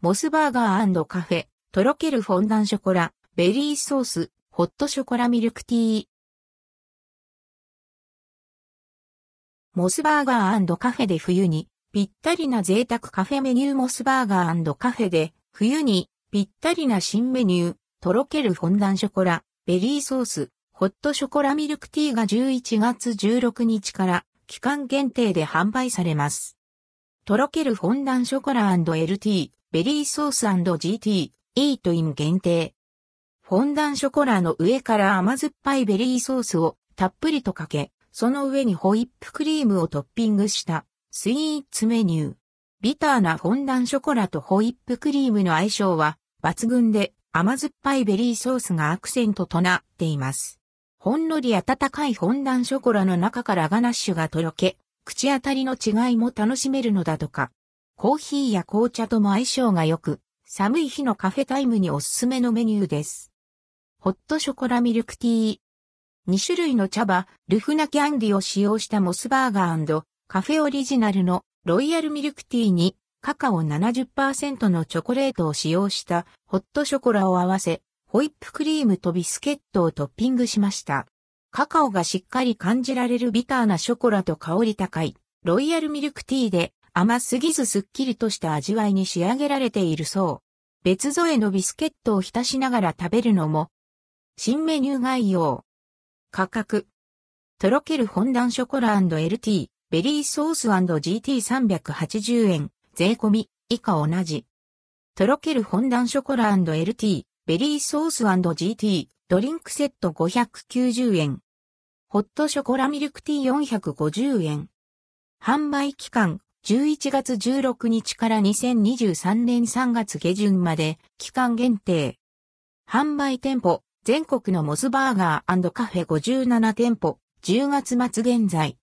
モスバーガーカフェ、とろけるフォンダンショコラ、ベリーソース、ホットショコラミルクティー。モスバーガーカフェで冬にぴったりな贅沢カフェメニューモスバーガーカフェで冬にぴったりな新メニュー、とろけるフォンダンショコラ、ベリーソース、ホットショコラミルクティーが11月16日から期間限定で販売されます。とろけるフォンダンショコラ &LT、ベリーソース &GT、イートイン限定。フォンダンショコラの上から甘酸っぱいベリーソースをたっぷりとかけ、その上にホイップクリームをトッピングしたスイーツメニュー。ビターなフォンダンショコラとホイップクリームの相性は抜群で甘酸っぱいベリーソースがアクセントとなっています。ほんのり温かいフォンダンショコラの中からガナッシュがとろけ、口当たりの違いも楽しめるのだとか。コーヒーや紅茶とも相性が良く、寒い日のカフェタイムにおすすめのメニューです。ホットショコラミルクティー。2種類の茶葉、ルフナキャンディを使用したモスバーガーカフェオリジナルのロイヤルミルクティーにカカオ70%のチョコレートを使用したホットショコラを合わせ、ホイップクリームとビスケットをトッピングしました。カカオがしっかり感じられるビターなショコラと香り高いロイヤルミルクティーで甘すぎずすっきりとした味わいに仕上げられているそう。別添えのビスケットを浸しながら食べるのも新メニュー概要。価格。とろけるフォンダンショコラ &LT、ベリーソース &GT380 円、税込み、以下同じ。とろけるフォンダンショコラ &LT、ベリーソース &GT、ドリンクセット590円。ホットショコラミルクティー450円。販売期間、11月16日から2023年3月下旬まで、期間限定。販売店舗、全国のモスバーガーカフェ57店舗、10月末現在。